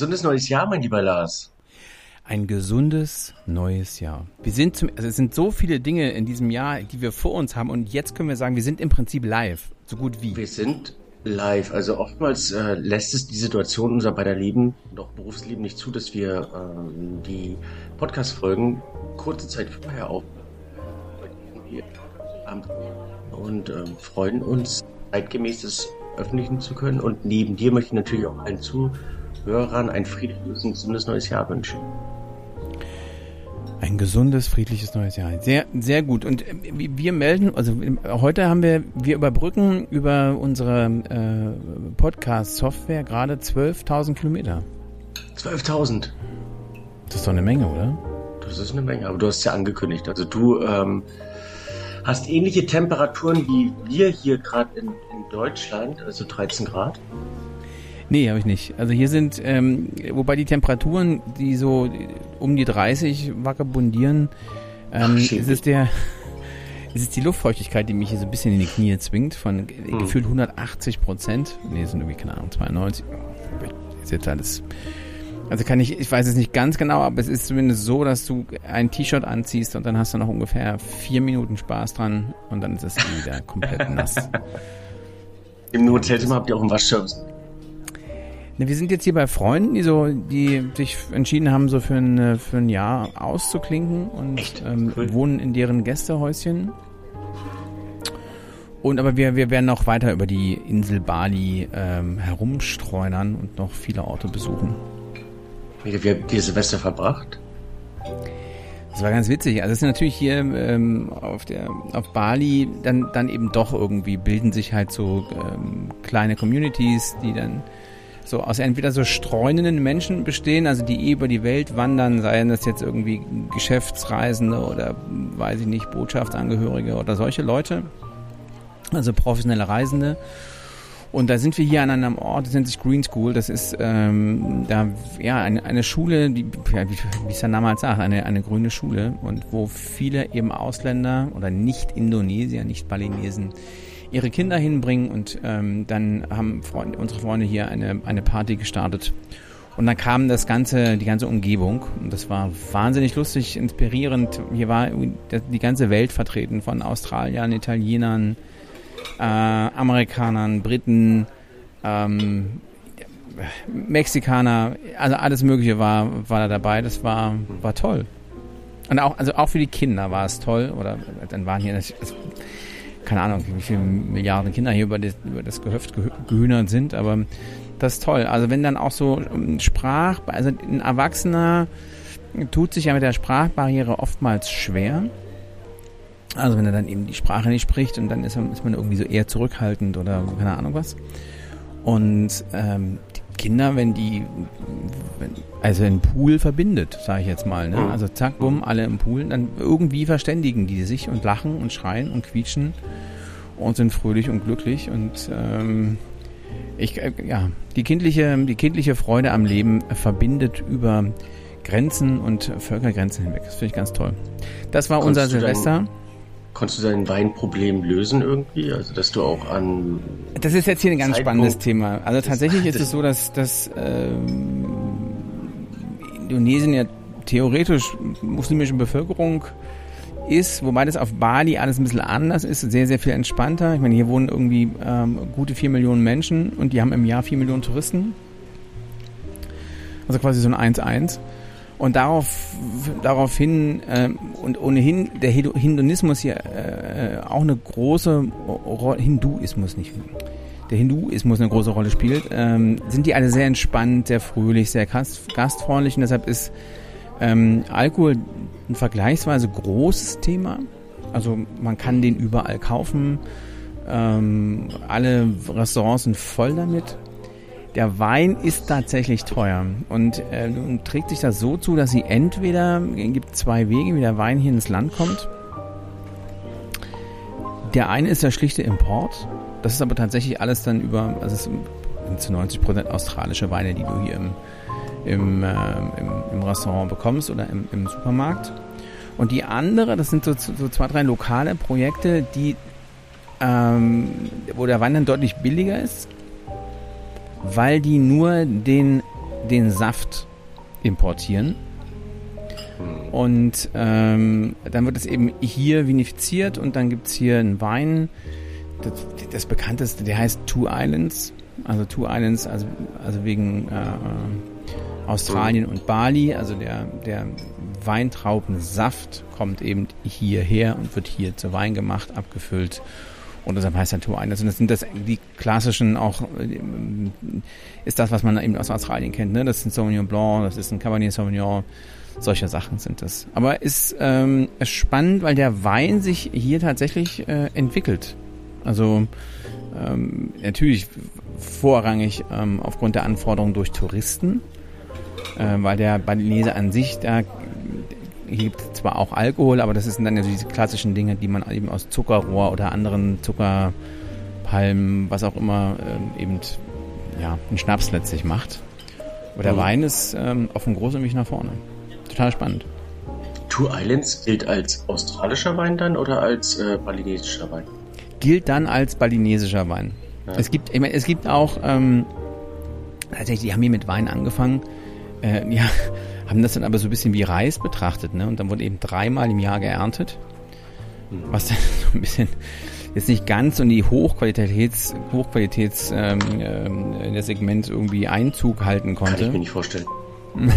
gesundes neues Jahr, mein lieber Lars. Ein gesundes neues Jahr. Wir sind zum, also es sind so viele Dinge in diesem Jahr, die wir vor uns haben und jetzt können wir sagen, wir sind im Prinzip live, so gut wie. Wir sind live. Also oftmals äh, lässt es die Situation unser beider Leben und auch Berufsleben nicht zu, dass wir ähm, die Podcast-Folgen kurze Zeit vorher auf und äh, freuen uns, zeitgemäß das öffentlichen zu können. Und neben dir möchte ich natürlich auch allen Zuhörern ein friedliches und gesundes neues Jahr wünschen. Ein gesundes, friedliches neues Jahr. Sehr, sehr gut. Und äh, wir melden, also heute haben wir, wir überbrücken über unsere äh, Podcast-Software gerade 12.000 Kilometer. 12.000? Das ist doch eine Menge, oder? Das ist eine Menge, aber du hast es ja angekündigt. Also du ähm, hast ähnliche Temperaturen wie wir hier gerade in, in Deutschland, also 13 Grad. Nee, habe ich nicht. Also hier sind, ähm, wobei die Temperaturen, die so um die 30 vagabundieren, ähm, Ach, es ist der, es ist die Luftfeuchtigkeit, die mich hier so ein bisschen in die Knie zwingt, von hm. gefühlt 180 Prozent. Nee, sind irgendwie, keine Ahnung, 92. Ist jetzt alles. Also kann ich, ich weiß es nicht ganz genau, aber es ist zumindest so, dass du ein T-Shirt anziehst und dann hast du noch ungefähr vier Minuten Spaß dran und dann ist es wieder komplett nass. Im Hotelzimmer habt ihr auch einen Waschservice. Ne, wir sind jetzt hier bei Freunden, die so, die sich entschieden haben, so für ein, für ein Jahr auszuklinken und ähm, cool. wohnen in deren Gästehäuschen. Und aber wir, wir werden noch weiter über die Insel Bali ähm, herumstreunern und noch viele Orte besuchen. Wie, wie habt ihr Silvester verbracht? Das war ganz witzig. Also es ist natürlich hier ähm, auf der auf Bali dann dann eben doch irgendwie bilden sich halt so ähm, kleine Communities, die dann so aus entweder so streunenden Menschen bestehen, also die eh über die Welt wandern, seien das jetzt irgendwie Geschäftsreisende oder weiß ich nicht, Botschaftsangehörige oder solche Leute, also professionelle Reisende. Und da sind wir hier an einem Ort, das nennt sich Green School. Das ist ähm, da ja eine, eine Schule, die, ja, wie, wie es der Name halt sagt, eine, eine grüne Schule und wo viele eben Ausländer oder Nicht-Indonesier, Nicht-Balinesen ihre Kinder hinbringen und ähm, dann haben Freunde, unsere Freunde hier eine, eine Party gestartet. Und dann kam das ganze, die ganze Umgebung und das war wahnsinnig lustig, inspirierend. Hier war die ganze Welt vertreten von Australiern, Italienern, äh, Amerikanern, Briten, ähm, Mexikaner, also alles Mögliche war, war da dabei. Das war, war toll. Und auch, also auch für die Kinder war es toll. Oder dann waren hier, also, keine Ahnung, wie viele Milliarden Kinder hier über das, über das Gehöft gehühnert sind, aber das ist toll. Also wenn dann auch so ähm, Sprach, also ein Erwachsener tut sich ja mit der Sprachbarriere oftmals schwer. Also wenn er dann eben die Sprache nicht spricht und dann ist, man irgendwie so eher zurückhaltend oder keine Ahnung was. Und ähm, Kinder, wenn die, wenn, also ein Pool verbindet, sage ich jetzt mal. Ne? Mhm. Also zack, bumm, alle im Pool, dann irgendwie verständigen die sich und lachen und schreien und quietschen und sind fröhlich und glücklich und ähm, ich, äh, ja, die kindliche, die kindliche Freude am Leben verbindet über Grenzen und Völkergrenzen hinweg. Das finde ich ganz toll. Das war Konntest unser Silvester. Konntest du dein Weinproblem lösen irgendwie? Also, dass du auch an. Das ist jetzt hier ein ganz Zeitpunkt spannendes Thema. Also, tatsächlich ist es so, dass, dass ähm, Indonesien ja theoretisch muslimische Bevölkerung ist, wobei das auf Bali alles ein bisschen anders ist, sehr, sehr viel entspannter. Ich meine, hier wohnen irgendwie ähm, gute vier Millionen Menschen und die haben im Jahr vier Millionen Touristen. Also quasi so ein 1-1. Und darauf, daraufhin äh, und ohnehin der Hinduismus hier äh, auch eine große Rolle, Hinduismus nicht, der Hinduismus eine große Rolle spielt, ähm, sind die alle sehr entspannt, sehr fröhlich, sehr gastfreundlich und deshalb ist ähm, Alkohol ein vergleichsweise großes Thema. Also man kann den überall kaufen. Ähm, alle Restaurants sind voll damit. Der Wein ist tatsächlich teuer und äh, trägt sich das so zu, dass sie entweder, es gibt zwei Wege, wie der Wein hier ins Land kommt. Der eine ist der schlichte Import. Das ist aber tatsächlich alles dann über, also es sind zu 90 Prozent australische Weine, die du hier im, im, äh, im, im, Restaurant bekommst oder im, im, Supermarkt. Und die andere, das sind so, so zwei, drei lokale Projekte, die, ähm, wo der Wein dann deutlich billiger ist weil die nur den den Saft importieren. Und ähm, dann wird es eben hier vinifiziert und dann gibt es hier einen Wein. Das, das, bekannteste, der heißt Two Islands. Also Two Islands, also, also wegen äh, Australien und Bali. Also der, der Weintraubensaft kommt eben hierher und wird hier zu Wein gemacht, abgefüllt. Und deshalb heißt er Two Islands. Und das sind das die klassischen auch, äh, ist das, was man eben aus Australien kennt. Ne? Das ein Sauvignon Blanc, das ist ein Cabernet Sauvignon solche Sachen sind das. Aber ist, ähm, spannend, weil der Wein sich hier tatsächlich äh, entwickelt. Also ähm, natürlich vorrangig ähm, aufgrund der Anforderungen durch Touristen, äh, weil der Balinese an sich, da gibt zwar auch Alkohol, aber das sind dann ja diese klassischen Dinge, die man eben aus Zuckerrohr oder anderen Zuckerpalmen, was auch immer, ähm, eben ja, einen Schnaps letztlich macht. Aber der mhm. Wein ist ähm, auf dem großen Weg nach vorne total spannend. Two Islands gilt als australischer Wein dann oder als äh, balinesischer Wein? Gilt dann als balinesischer Wein. Ja. Es gibt, ich meine, es gibt auch, ähm, tatsächlich, die haben hier mit Wein angefangen, äh, ja, haben das dann aber so ein bisschen wie Reis betrachtet, ne? Und dann wurde eben dreimal im Jahr geerntet. Mhm. Was dann so ein bisschen jetzt nicht ganz in die Hochqualitäts, Hochqualitäts ähm, ähm, der Segment irgendwie Einzug halten konnte. Kann ich mir nicht vorstellen.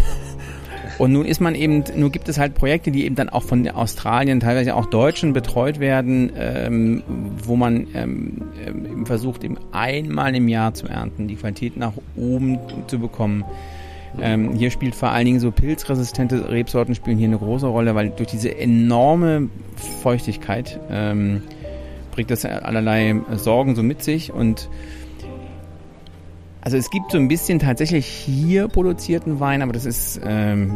Und nun ist man eben, nun gibt es halt Projekte, die eben dann auch von Australien, teilweise auch Deutschen betreut werden, ähm, wo man ähm, ähm, versucht, eben einmal im Jahr zu ernten, die Qualität nach oben zu bekommen. Ähm, hier spielt vor allen Dingen so pilzresistente Rebsorten spielen hier eine große Rolle, weil durch diese enorme Feuchtigkeit ähm, bringt das allerlei Sorgen so mit sich und also es gibt so ein bisschen tatsächlich hier produzierten Wein, aber das ist, ähm,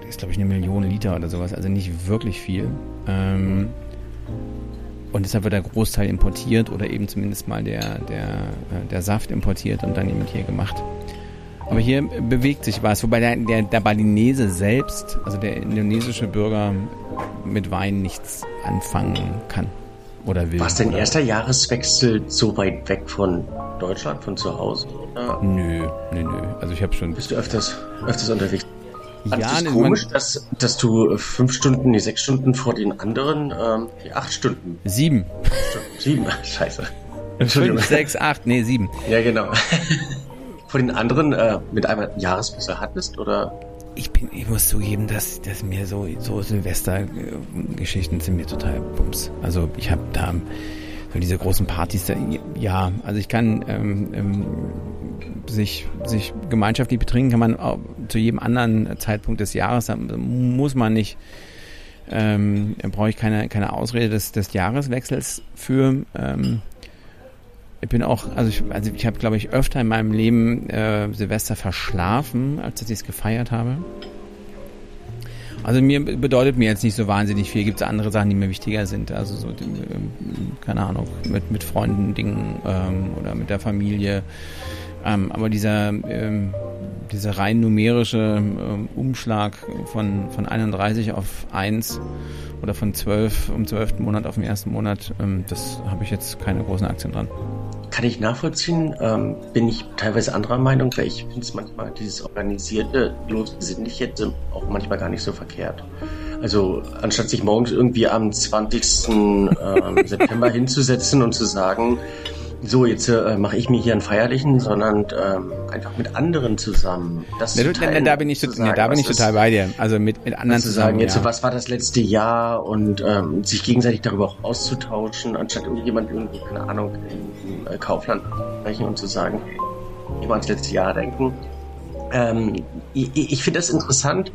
das ist glaube ich eine Million Liter oder sowas, also nicht wirklich viel. Ähm, und deshalb wird der Großteil importiert oder eben zumindest mal der, der, äh, der Saft importiert und dann eben hier gemacht. Aber hier bewegt sich was, wobei der, der, der Balinese selbst, also der indonesische Bürger, mit Wein nichts anfangen kann oder will. War es dein erster Jahreswechsel so weit weg von Deutschland, von zu Hause? Oder? Nö, nö, nö. Also ich habe schon. Bist du öfters, öfters unterwegs? Ja, es ist komisch, dass, dass du fünf Stunden, nee, sechs Stunden vor den anderen, ähm, acht Stunden. Sieben. Sieben, scheiße. Fünf, sechs, acht, nee, sieben. Ja, genau. Vor den anderen äh, mit einmal Jahreswechsel hattest, oder? ich bin, ich muss zugeben, dass, dass mir so, so Silvester-Geschichten sind mir total bums. Also ich habe da so diese großen Partys, da, ja, also ich kann ähm, ähm, sich, sich gemeinschaftlich betrinken, kann man auch zu jedem anderen Zeitpunkt des Jahres, muss man nicht, ähm, brauche ich keine, keine Ausrede des, des Jahreswechsels für. Ähm, ich bin auch, also ich, also ich habe, glaube ich, öfter in meinem Leben äh, Silvester verschlafen, als dass ich es gefeiert habe. Also mir bedeutet mir jetzt nicht so wahnsinnig viel. Gibt es andere Sachen, die mir wichtiger sind? Also so, ähm, keine Ahnung, mit, mit Freunden, Dingen ähm, oder mit der Familie. Ähm, aber dieser, ähm, dieser rein numerische ähm, Umschlag von, von 31 auf 1 oder von 12 um 12. Monat auf den ersten Monat, ähm, das habe ich jetzt keine großen Aktien dran. Kann ich nachvollziehen, ähm, bin ich teilweise anderer Meinung, weil ich finde es manchmal dieses organisierte, losbesinnliche auch manchmal gar nicht so verkehrt. Also anstatt sich morgens irgendwie am 20. ähm, September hinzusetzen und zu sagen, so, jetzt äh, mache ich mir hier einen feierlichen, sondern ähm, einfach mit anderen zusammen. Das ne, teilen, da bin ich, so, sagen, ne, da bin ich total bei dir. Also mit, mit anderen zu zusammen. Sagen, jetzt, ja. was war das letzte Jahr und ähm, sich gegenseitig darüber auch auszutauschen, anstatt irgendjemand irgendwo, keine Ahnung, im, äh, Kaufland sprechen und zu sagen, immer ans letzte Jahr denken. Ähm, ich ich finde das interessant,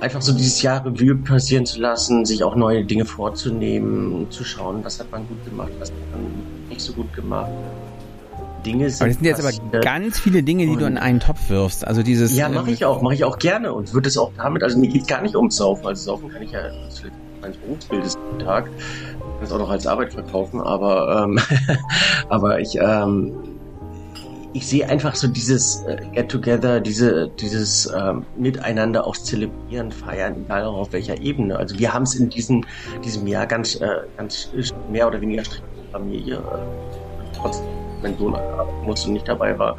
einfach so dieses Jahr Revue passieren zu lassen, sich auch neue Dinge vorzunehmen, zu schauen, was hat man gut gemacht, was hat man nicht so gut gemacht. Dinge sind. Aber das sind jetzt aber ganz viele Dinge, die du in einen Topf wirfst. Also dieses. Ja, mache ich auch, mache ich auch gerne und würde es auch damit. Also mir geht gar nicht ums Saufen. Also Saufen kann ich ja meines Berufsbildes Tag, kann es auch noch als Arbeit verkaufen. Aber ähm, aber ich ähm, ich sehe einfach so dieses äh, Get Together, diese, dieses ähm, Miteinander auch zelebrieren, feiern, egal auf welcher Ebene. Also wir haben es in diesem, diesem Jahr ganz, äh, ganz mehr oder weniger strikt Familie, äh, trotz mein Sohn musste nicht dabei war,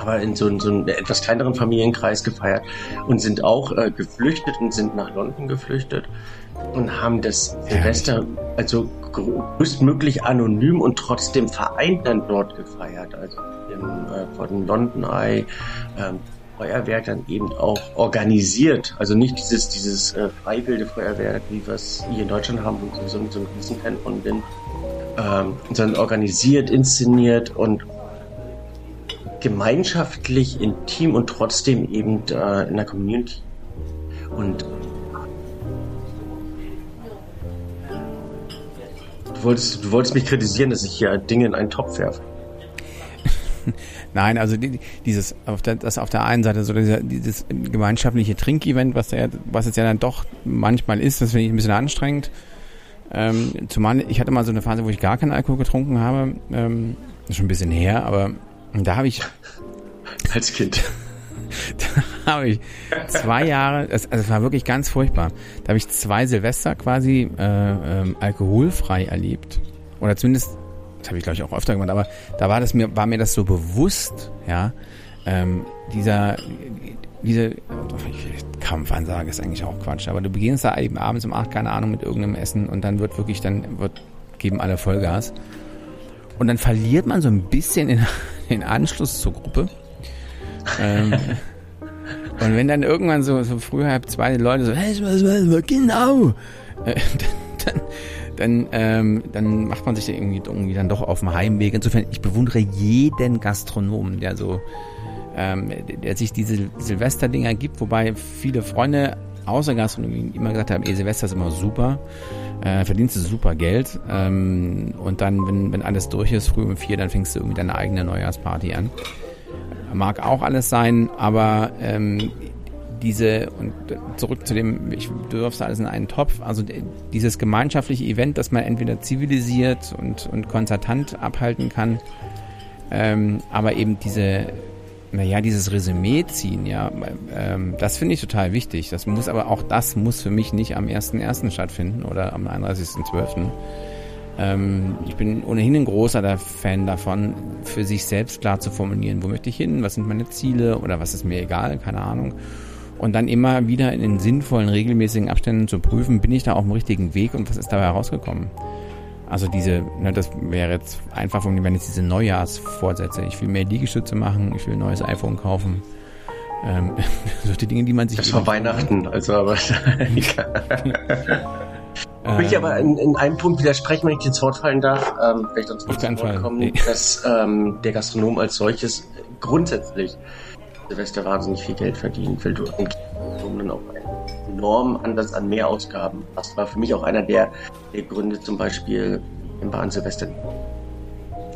aber in so, in so einem etwas kleineren Familienkreis gefeiert und sind auch äh, geflüchtet und sind nach London geflüchtet und haben das Silvester also größtmöglich anonym und trotzdem vereint dann dort gefeiert. Also im, äh, von London Eye ähm, Feuerwerk dann eben auch organisiert. Also nicht dieses, dieses äh, freiwillige Feuerwerk, wie wir es hier in Deutschland haben, wo ich so, so ein Riesenfan von bin, ähm, sondern organisiert, inszeniert und gemeinschaftlich, intim und trotzdem eben äh, in der Community. Und du wolltest, du wolltest mich kritisieren, dass ich hier Dinge in einen Topf werfe. Nein, also dieses auf der, das auf der einen Seite so dieser, dieses gemeinschaftliche Trinkevent, was ja, was es ja dann doch manchmal ist, das finde ich ein bisschen anstrengend. Ähm, zumal ich hatte mal so eine Phase, wo ich gar keinen Alkohol getrunken habe. Ähm, schon ein bisschen her, aber da habe ich. Als Kind. da habe ich zwei Jahre, also es war wirklich ganz furchtbar. Da habe ich zwei Silvester quasi äh, ähm, alkoholfrei erlebt. Oder zumindest, das habe ich glaube ich auch öfter gemacht, aber da war das mir, war mir das so bewusst, ja. Ähm, dieser, diese Kampfansage ist eigentlich auch Quatsch, aber du beginnst da eben abends um acht, keine Ahnung, mit irgendeinem Essen und dann wird wirklich, dann wird, geben alle Vollgas. Und dann verliert man so ein bisschen den, den Anschluss zur Gruppe. ähm, und wenn dann irgendwann so, so früh halb zwei Leute so, hey, was, was, was, genau, äh, dann, dann, ähm, dann macht man sich irgendwie, irgendwie dann doch auf dem Heimweg. Insofern, ich bewundere jeden Gastronomen, der so, ähm, der sich diese Silvesterdinger gibt, wobei viele Freunde außer Gastronomie immer gesagt haben, ey, Silvester ist immer super äh, verdienst du super Geld ähm, und dann, wenn, wenn alles durch ist, früh um vier, dann fängst du irgendwie deine eigene Neujahrsparty an. Mag auch alles sein, aber ähm, diese, und zurück zu dem, ich dürfte alles in einen Topf, also dieses gemeinschaftliche Event, das man entweder zivilisiert und, und konzertant abhalten kann, ähm, aber eben diese naja, dieses Resümee ziehen, ja, ähm, das finde ich total wichtig. Das muss aber auch das muss für mich nicht am 1.1. stattfinden oder am 31.12. Ähm, ich bin ohnehin ein großer Fan davon, für sich selbst klar zu formulieren, wo möchte ich hin, was sind meine Ziele oder was ist mir egal, keine Ahnung. Und dann immer wieder in den sinnvollen, regelmäßigen Abständen zu prüfen, bin ich da auf dem richtigen Weg und was ist dabei herausgekommen. Also diese, ne, das wäre jetzt einfach, wenn jetzt diese Neujahrsvorsätze. Ich will mehr Liegestütze machen, ich will ein neues iPhone kaufen. Ähm, solche Dinge, die man sich. Das war Weihnachten, also aber. ich möchte aber in, in, einem Punkt widersprechen, wenn ich ins Wort fallen darf, ähm, vielleicht sonst Auf keinen Fall. Kommen, nee. dass ähm, der Gastronom als solches grundsätzlich Silvester wahnsinnig viel Geld verdient, weil du dann auch einen enormen Ansatz an Mehrausgaben. Das war für mich auch einer der, der Gründe zum Beispiel im Bahn Silvester.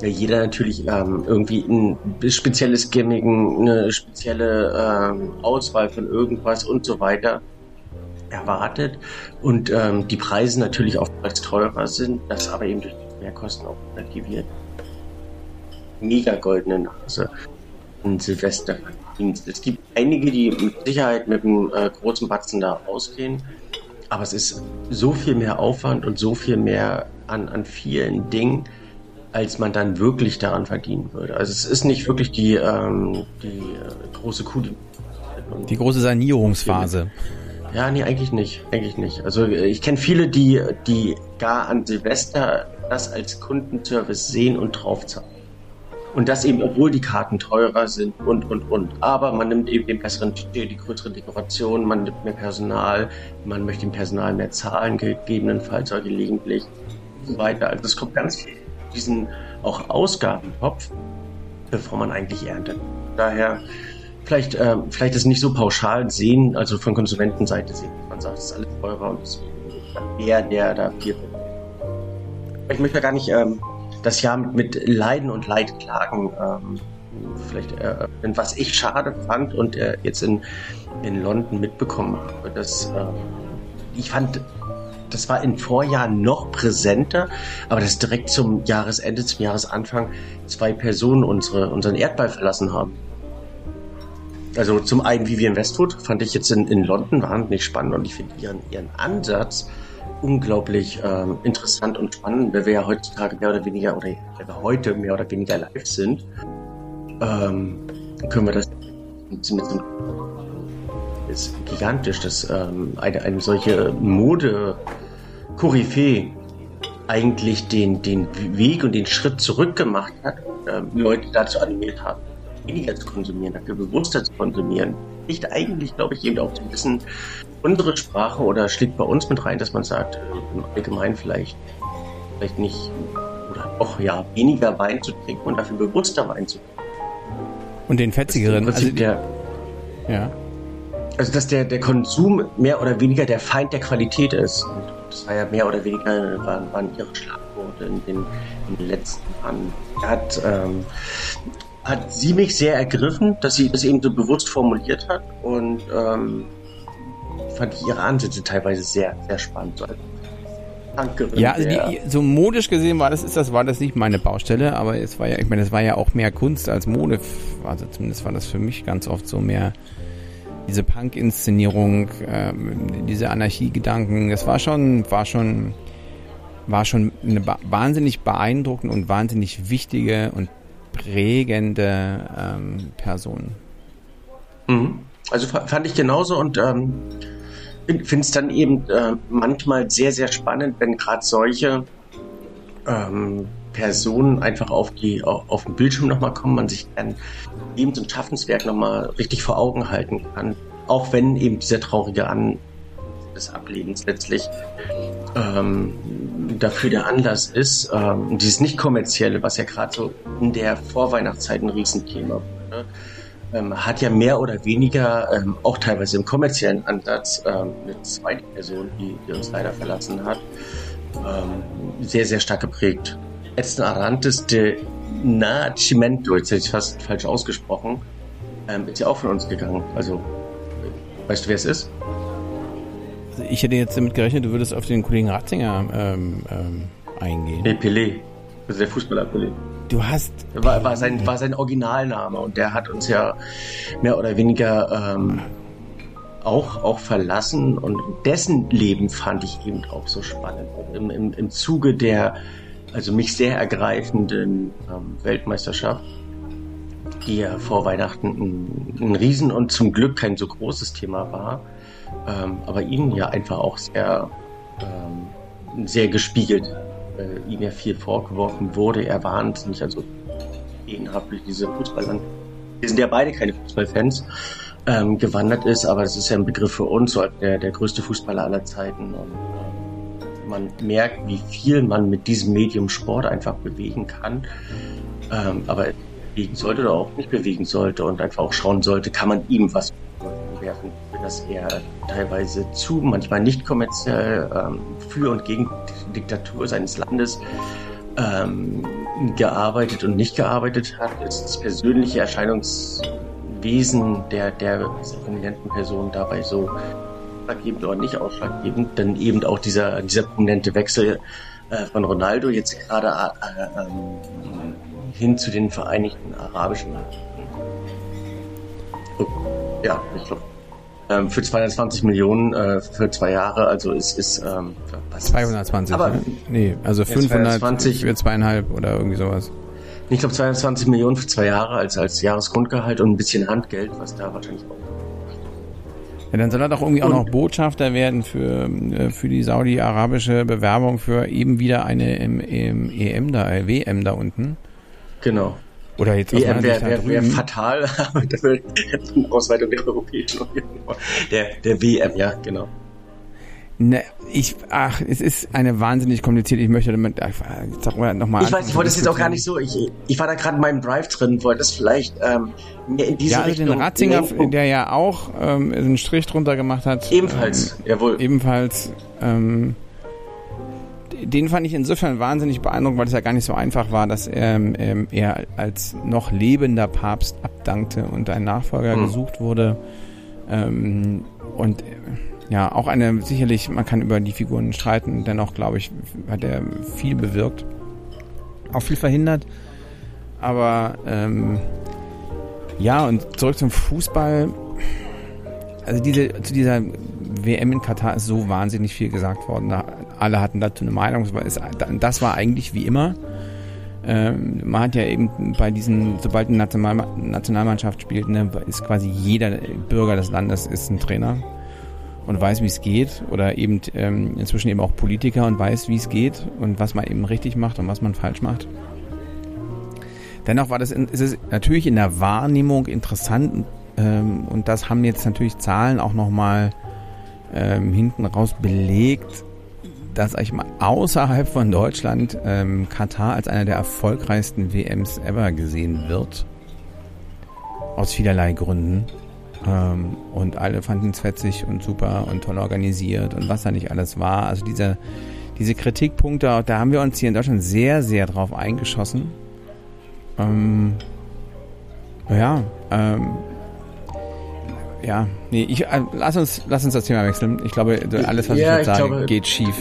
Ja, jeder natürlich ähm, irgendwie ein spezielles Gimmick, eine spezielle ähm, Auswahl von irgendwas und so weiter erwartet und ähm, die Preise natürlich auch als teurer sind, das aber eben durch die Mehrkosten auch relativiert. Mega goldene Nase ein Silvesterdienst. Es gibt einige, die mit Sicherheit mit einem äh, großen Batzen da ausgehen, aber es ist so viel mehr Aufwand und so viel mehr an, an vielen Dingen, als man dann wirklich daran verdienen würde. Also es ist nicht wirklich die, ähm, die äh, große Kuh. Die, die große Sanierungsphase. Ja, nee, eigentlich nicht. Eigentlich nicht. Also ich kenne viele, die, die gar an Silvester das als Kundenservice sehen und draufzahlen. Und das eben, obwohl die Karten teurer sind und, und, und. Aber man nimmt eben den besseren Budget, die größere Dekoration, man nimmt mehr Personal, man möchte dem Personal mehr zahlen, gegebenenfalls auch gelegentlich und so weiter. Also es kommt ganz viel diesen auch Ausgabentopf, bevor man eigentlich erntet. Daher vielleicht, äh, vielleicht ist nicht so pauschal sehen, also von Konsumentenseite sehen. Man sagt, es ist alles teurer und es ist der, der da viel. Ich möchte gar nicht ähm, das Jahr mit Leiden und Leidklagen ähm, vielleicht äh, was ich schade fand und äh, jetzt in, in London mitbekommen habe. Dass, äh, ich fand, das war in Vorjahren noch präsenter, aber dass direkt zum Jahresende, zum Jahresanfang zwei Personen unsere, unseren Erdball verlassen haben. Also zum einen Vivian Westwood fand ich jetzt in, in London wahnsinnig spannend und ich finde ihren, ihren Ansatz, unglaublich ähm, interessant und spannend, weil wir ja heutzutage mehr oder weniger, oder heute mehr oder weniger live sind. Ähm, können wir das ist gigantisch, dass ähm, eine, eine solche Mode-Koryphäe eigentlich den, den Weg und den Schritt zurück gemacht hat, äh, Leute dazu animiert haben, weniger zu konsumieren, dafür bewusster zu konsumieren. Nicht eigentlich, glaube ich, eben auch so ein bisschen unsere Sprache oder schlägt bei uns mit rein, dass man sagt, äh, im Allgemeinen vielleicht, vielleicht nicht, oder auch ja, weniger Wein zu trinken und dafür bewusster Wein zu trinken. Und den fetzigeren, also der, ja. Also dass der, der Konsum mehr oder weniger der Feind der Qualität ist. Und das war ja mehr oder weniger waren, waren ihre Schlagworte in den, in den letzten Jahren. Hat, ähm, hat sie mich sehr ergriffen, dass sie das eben so bewusst formuliert hat und ähm, fand ich ihre Ansätze teilweise sehr, sehr spannend. So ja, also die, so modisch gesehen war das, ist das, war das nicht meine Baustelle, aber es war ja, ich meine, es war ja auch mehr Kunst als Mode. Also zumindest war das für mich ganz oft so mehr diese Punk-Inszenierung, ähm, diese Anarchiegedanken, das war schon, war schon, war schon eine wahnsinnig beeindruckende und wahnsinnig wichtige und prägende ähm, Person. Mhm. Also fand ich genauso und ähm, finde es dann eben äh, manchmal sehr, sehr spannend, wenn gerade solche ähm, Personen einfach auf die auf, den Bildschirm nochmal kommen, man sich dann eben so ein Schaffenswerk nochmal richtig vor Augen halten kann. Auch wenn eben dieser traurige An des Ablebens letztlich ähm, dafür der Anlass ist. Ähm, dieses nicht kommerzielle, was ja gerade so in der Vorweihnachtszeit ein Riesenthema wurde, ähm, hat ja mehr oder weniger ähm, auch teilweise im kommerziellen Ansatz ähm, eine zweite Person, die, die uns leider verlassen hat, ähm, sehr, sehr stark geprägt. Edson Arantes de Nascimento, jetzt hätte ich fast falsch ausgesprochen, ähm, ist ja auch von uns gegangen. Also, weißt du, wer es ist? Ich hätte jetzt damit gerechnet, du würdest auf den Kollegen Ratzinger ähm, ähm, eingehen. Nee, Pelé. Also der Fußballer Pelé. Du hast. War, war, sein, war sein Originalname und der hat uns ja mehr oder weniger ähm, auch, auch verlassen und dessen Leben fand ich eben auch so spannend. Im, im, im Zuge der also mich sehr ergreifenden ähm, Weltmeisterschaft, die ja vor Weihnachten ein, ein Riesen und zum Glück kein so großes Thema war, ähm, aber ihnen ja einfach auch sehr, ähm, sehr gespiegelt. Äh, ihm ja viel vorgeworfen wurde, er wahnsinnig, also gegenhaft durch diese Fußballer. Wir sind ja beide keine Fußballfans, ähm, gewandert ist, aber es ist ja ein Begriff für uns, so der, der größte Fußballer aller Zeiten. Und, man merkt, wie viel man mit diesem Medium Sport einfach bewegen kann. Ähm, aber bewegen sollte oder auch nicht bewegen sollte und einfach auch schauen sollte, kann man ihm was werfen, dass er teilweise zu, manchmal nicht kommerziell ähm, für und gegen die Diktatur seines Landes ähm, gearbeitet und nicht gearbeitet hat, ist das persönliche Erscheinungswesen der, der prominenten Person dabei so ausschlaggebend oder nicht ausschlaggebend, denn eben auch dieser, dieser prominente Wechsel äh, von Ronaldo jetzt gerade äh, äh, hin zu den Vereinigten Arabischen. Oh, ja, ich glaube. Ähm, für 220 Millionen äh, für zwei Jahre, also es ist ähm, was 220, aber, ne? Nee, also 500 220, für zweieinhalb oder irgendwie sowas. Ich glaube 220 Millionen für zwei Jahre als, als Jahresgrundgehalt und ein bisschen Handgeld, was da wahrscheinlich auch ja, dann soll er doch irgendwie und, auch noch Botschafter werden für, äh, für die saudi-arabische Bewerbung für eben wieder eine im, im EM da, äh, WM da unten. Genau. Oder jetzt WM wäre wär, wär fatal, aber das wäre eine Ausweitung der Europäischen Union. Der, der WM, ja, genau. Ne, ich, ach, es ist eine wahnsinnig kompliziert. Ich möchte damit, ach, sag mal nochmal. Ich weiß, ich wollte es jetzt auch gar nicht so. Ich, ich war da gerade in meinem Drive drin, wollte das vielleicht ähm, mehr in diese ja, also Richtung. den Ratzinger, lenken. der ja auch ähm, einen Strich drunter gemacht hat. Ebenfalls, ähm, jawohl. Ebenfalls. Ähm, den fand ich insofern wahnsinnig beeindruckend, weil es ja gar nicht so einfach war, dass ähm, ähm, er als noch lebender Papst abdankte und ein Nachfolger hm. gesucht wurde. Ähm, und ja, auch eine, sicherlich, man kann über die Figuren streiten, dennoch glaube ich, hat er viel bewirkt. Auch viel verhindert. Aber ähm, ja, und zurück zum Fußball. Also diese, zu dieser WM in Katar ist so wahnsinnig viel gesagt worden. Da, alle hatten dazu eine Meinung. Das war eigentlich wie immer. ähm, man hat ja eben bei diesen, sobald eine National Nationalmannschaft spielt, ne, ist quasi jeder Bürger des Landes ist ein Trainer und weiß, wie es geht oder eben ähm, inzwischen eben auch Politiker und weiß, wie es geht und was man eben richtig macht und was man falsch macht. Dennoch war das ist es natürlich in der Wahrnehmung interessant ähm, und das haben jetzt natürlich Zahlen auch nochmal hinten raus belegt, dass ich mal außerhalb von Deutschland ähm, Katar als einer der erfolgreichsten WMs ever gesehen wird. Aus vielerlei Gründen. Ähm, und alle fanden es fetzig und super und toll organisiert und was da nicht alles war. Also diese, diese Kritikpunkte, da haben wir uns hier in Deutschland sehr, sehr drauf eingeschossen. Ähm, ja, ähm, ja, nee, ich, äh, lass uns, lass uns das Thema wechseln. Ich glaube, alles, was ja, ich jetzt sage, geht schief.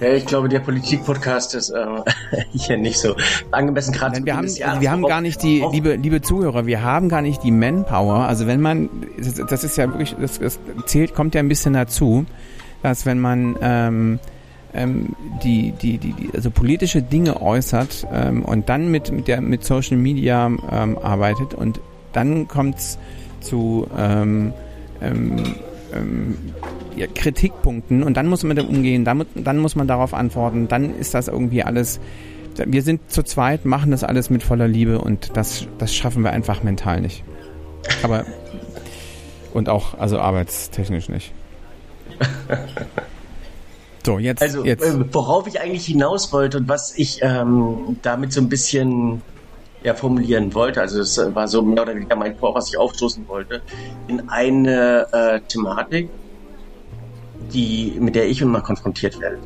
Ja, ich glaube, der Politik-Podcast ist äh, hier nicht so angemessen gerade. Wir haben, also wir haben gar nicht die, liebe, liebe Zuhörer, wir haben gar nicht die Manpower. Also wenn man, das, das ist ja wirklich, das, das zählt, kommt ja ein bisschen dazu, dass wenn man ähm, ähm, die, die, die, die, also politische Dinge äußert ähm, und dann mit, mit der mit Social Media ähm, arbeitet und dann kommt's zu ähm, ähm, ähm, ja, Kritikpunkten und dann muss man damit umgehen, dann, dann muss man darauf antworten, dann ist das irgendwie alles. Wir sind zu zweit, machen das alles mit voller Liebe und das, das schaffen wir einfach mental nicht. Aber und auch also arbeitstechnisch nicht. So, jetzt. Also, jetzt. Worauf ich eigentlich hinaus wollte und was ich ähm, damit so ein bisschen ja, formulieren wollte, also es war so mehr oder weniger mein Vor, was ich aufstoßen wollte, in eine äh, Thematik, die, mit der ich immer konfrontiert werde.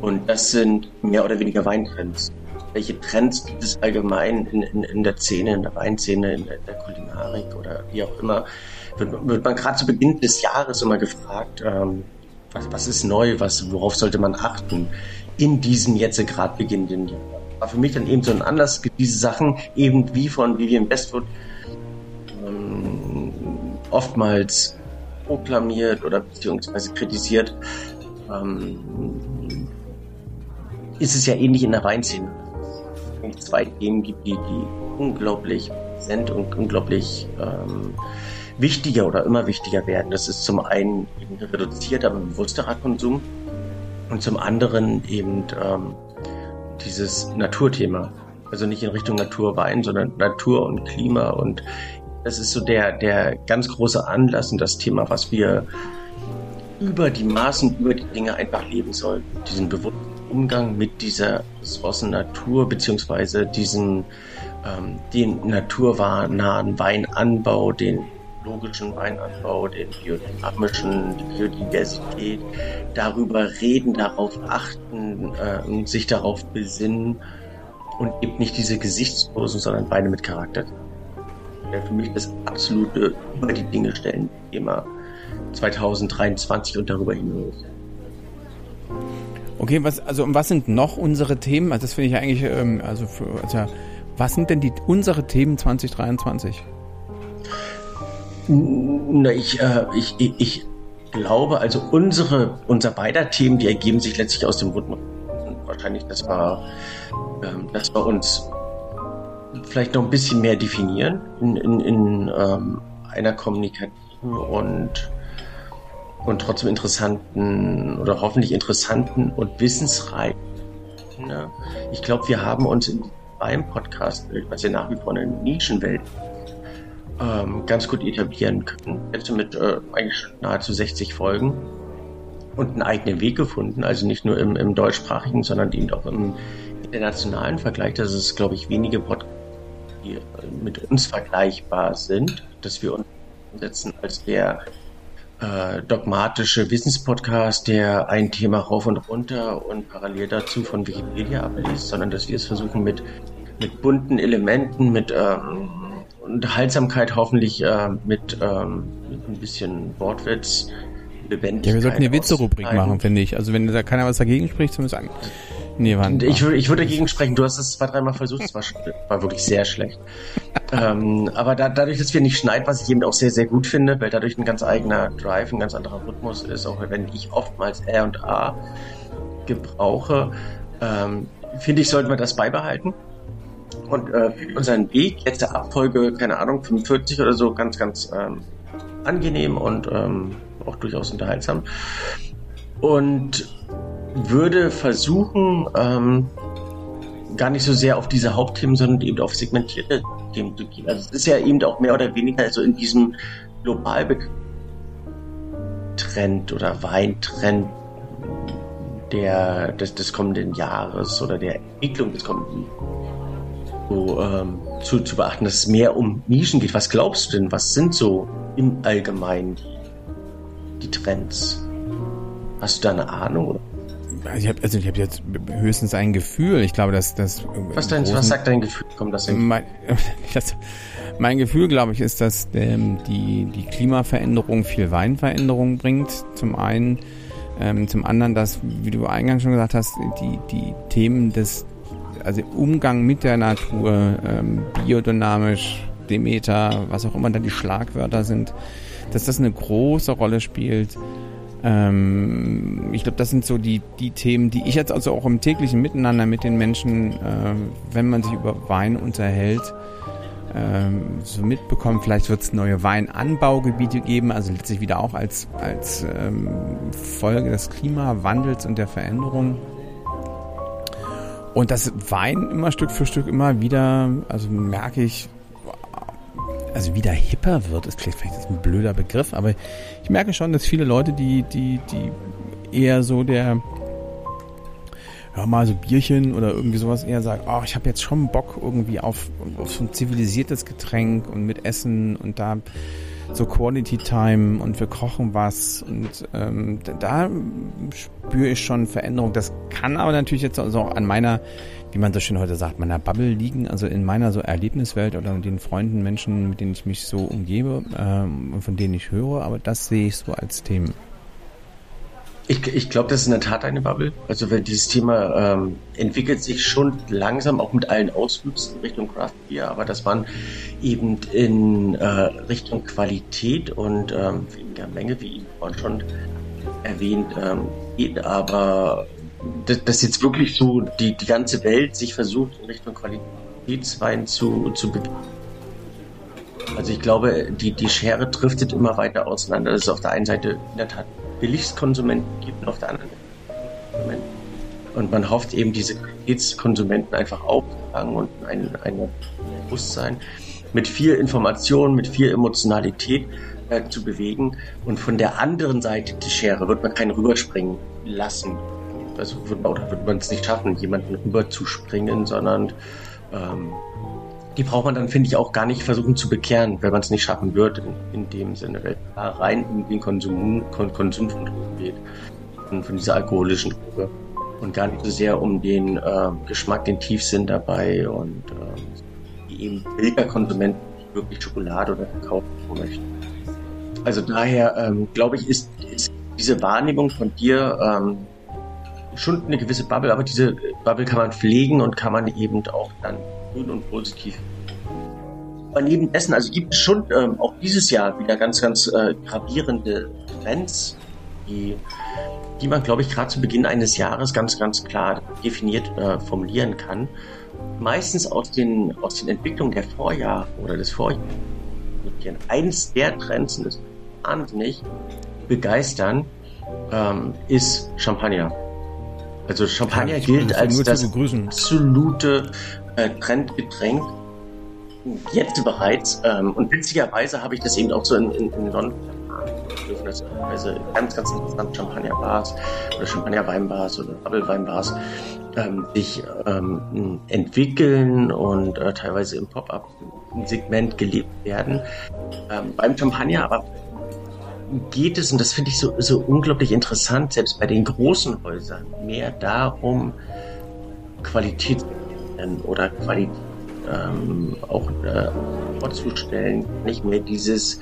Und das sind mehr oder weniger Weintrends. Welche Trends gibt es allgemein in, in, in der Szene, in der Weinszene, in der, der Kulinarik oder wie auch immer? Wird, wird man gerade zu Beginn des Jahres immer gefragt, ähm, was, was ist neu, was, worauf sollte man achten in diesem jetzt gerade beginnenden Jahr? War für mich dann eben so ein Anlass, diese Sachen eben wie von Vivian Westwood ähm, oftmals proklamiert oder beziehungsweise kritisiert, ähm, ist es ja ähnlich in der Weinszene. Es zwei Themen gibt, die, die unglaublich sind und unglaublich ähm, wichtiger oder immer wichtiger werden. Das ist zum einen eben reduzierter, aber bewussterer Konsum und zum anderen eben ähm, dieses Naturthema. Also nicht in Richtung Naturwein, sondern Natur und Klima. Und das ist so der, der ganz große Anlass und das Thema, was wir über die Maßen, über die Dinge einfach leben sollten. Diesen bewussten Umgang mit dieser Ressourcen Natur, beziehungsweise diesen, ähm, den naturnahen Weinanbau, den logischen Weinanbau, den biodynamischen, die Biodiversität, darüber reden, darauf achten äh, sich darauf besinnen und eben nicht diese gesichtslosen, sondern Weine mit Charakter. Ja, für mich das absolute über die Dinge stellen Thema 2023 und darüber hinaus. Okay, was, also was sind noch unsere Themen? Also das finde ich eigentlich, ähm, also, für, also was sind denn die unsere Themen 2023? Na, ich, äh, ich, ich, ich glaube, also unsere, unser beider Themen, die ergeben sich letztlich aus dem Rhythmus. Wahrscheinlich, das war, ähm, das war uns vielleicht noch ein bisschen mehr definieren in, in, in ähm, einer kommunikativen und, und trotzdem interessanten oder hoffentlich interessanten und wissensreichen. Ich glaube, wir haben uns in, beim Podcast, was ja nach wie vor eine Nischenwelt ähm, ganz gut etablieren können. Jetzt mit äh, eigentlich nahezu 60 Folgen und einen eigenen Weg gefunden. Also nicht nur im, im deutschsprachigen, sondern eben auch im internationalen Vergleich. Das ist, glaube ich, wenige Podcasts, die äh, mit uns vergleichbar sind, dass wir uns setzen als der äh, dogmatische Wissenspodcast, der ein Thema rauf und runter und parallel dazu von Wikipedia abliest, sondern dass wir es versuchen mit, mit bunten Elementen, mit ähm, Unterhaltsamkeit hoffentlich äh, mit, ähm, mit ein bisschen Wortwitz lebendig. Ja, wir sollten eine Witze-Rubrik machen, finde ich. Also wenn da keiner was dagegen spricht, zumindest sagen. Nee, war ich, würde, ich würde dagegen sprechen. Du hast es zwei, dreimal versucht. Es war, war wirklich sehr schlecht. ähm, aber da, dadurch, dass wir nicht schneiden, was ich eben auch sehr, sehr gut finde, weil dadurch ein ganz eigener Drive, ein ganz anderer Rhythmus ist, auch wenn ich oftmals R und A gebrauche, ähm, finde ich, sollten wir das beibehalten. Und äh, unseren Weg, jetzt der Abfolge, keine Ahnung, 45 oder so, ganz, ganz ähm, angenehm und ähm, auch durchaus unterhaltsam. Und würde versuchen, ähm, gar nicht so sehr auf diese Hauptthemen, sondern eben auf segmentierte Themen zu gehen. Also es ist ja eben auch mehr oder weniger so in diesem Globaltrend oder Weintrend der, des, des kommenden Jahres oder der Entwicklung des kommenden so, ähm, zu, zu beachten, dass es mehr um Nischen geht. Was glaubst du denn? Was sind so im Allgemeinen die Trends? Hast du da eine Ahnung? Oder? ich habe also ich habe jetzt höchstens ein Gefühl. Ich glaube, dass das was, dein, was sagt dein Gefühl? Kommt das hin? Mein, das, mein Gefühl, glaube ich, ist, dass ähm, die die Klimaveränderung viel Weinveränderung bringt. Zum einen, ähm, zum anderen, dass wie du eingangs schon gesagt hast, die die Themen des also Umgang mit der Natur, ähm, biodynamisch, Demeter, was auch immer da die Schlagwörter sind, dass das eine große Rolle spielt. Ähm, ich glaube, das sind so die, die Themen, die ich jetzt also auch im täglichen Miteinander mit den Menschen, äh, wenn man sich über Wein unterhält, ähm, so mitbekommt. Vielleicht wird es neue Weinanbaugebiete geben, also letztlich wieder auch als, als ähm, Folge des Klimawandels und der Veränderung. Und das Wein immer Stück für Stück immer wieder, also merke ich, also wieder hipper wird, ist vielleicht, ein blöder Begriff, aber ich merke schon, dass viele Leute, die, die, die eher so der, ja mal so Bierchen oder irgendwie sowas eher sagen, oh, ich habe jetzt schon Bock irgendwie auf, auf so ein zivilisiertes Getränk und mit Essen und da so Quality Time und wir kochen was und ähm, da spüre ich schon Veränderung. Das kann aber natürlich jetzt also auch an meiner wie man so schön heute sagt, meiner Bubble liegen, also in meiner so Erlebniswelt oder den Freunden, Menschen, mit denen ich mich so umgebe ähm, von denen ich höre, aber das sehe ich so als Themen. Ich, ich glaube, das ist in der Tat eine Bubble. Also weil dieses Thema ähm, entwickelt sich schon langsam, auch mit allen Auswüchsen Richtung Craft Beer, aber dass man eben in äh, Richtung Qualität und ähm, weniger Menge, wie ich vorhin schon erwähnt, ähm, geht, aber dass, dass jetzt wirklich so die, die ganze Welt sich versucht, in Richtung Qualitätswein zu, zu bewegen. Also ich glaube, die, die Schere driftet immer weiter auseinander. Dass es auf der einen Seite in der Tat Billigskonsumenten gibt und auf der anderen Seite Und man hofft eben, diese Qualitätskonsumenten einfach aufzufangen und ein, ein Bewusstsein mit viel Information, mit viel Emotionalität äh, zu bewegen. Und von der anderen Seite die Schere wird man keinen rüberspringen lassen also wird, oder wird man es nicht schaffen, jemanden rüberzuspringen, sondern ähm, die braucht man dann, finde ich, auch gar nicht versuchen zu bekehren, wenn man es nicht schaffen wird, in, dem Sinne, weil da rein in den Konsum, Kon Konsum von Drogen geht, von, von dieser alkoholischen Droge und gar nicht so sehr um den äh, Geschmack, den Tiefsinn dabei und äh, eben billiger Konsumenten wirklich Schokolade oder Kakao möchten. Also daher ähm, glaube ich, ist, ist diese Wahrnehmung von dir ähm, schon eine gewisse Bubble, aber diese Bubble kann man pflegen und kann man eben auch dann grün und positiv. Aber neben dessen, also gibt es schon ähm, auch dieses Jahr wieder ganz, ganz äh, gravierende Trends, die, die man, glaube ich, gerade zu Beginn eines Jahres ganz, ganz klar definiert äh, formulieren kann. Meistens aus den, aus den Entwicklungen der Vorjahr oder des Vorjahres. Eins der Trends, und das wahnsinnig begeistern, ähm, ist Champagner. Also Champagner ja, gilt als das absolute äh, Trendgetränk. Jetzt bereits. Ähm, und witzigerweise habe ich das eben auch so in, in, in London dürfen das also ganz, ganz interessant Champagner-Bars oder Champagner-Weinbars oder Bubble-Weinbars ähm, sich ähm, entwickeln und äh, teilweise im Pop-Up-Segment gelebt werden. Ähm, beim Champagner aber geht es, und das finde ich so, so unglaublich interessant, selbst bei den großen Häusern, mehr darum, Qualität oder Qualität ähm, auch äh, vorzustellen, nicht mehr dieses,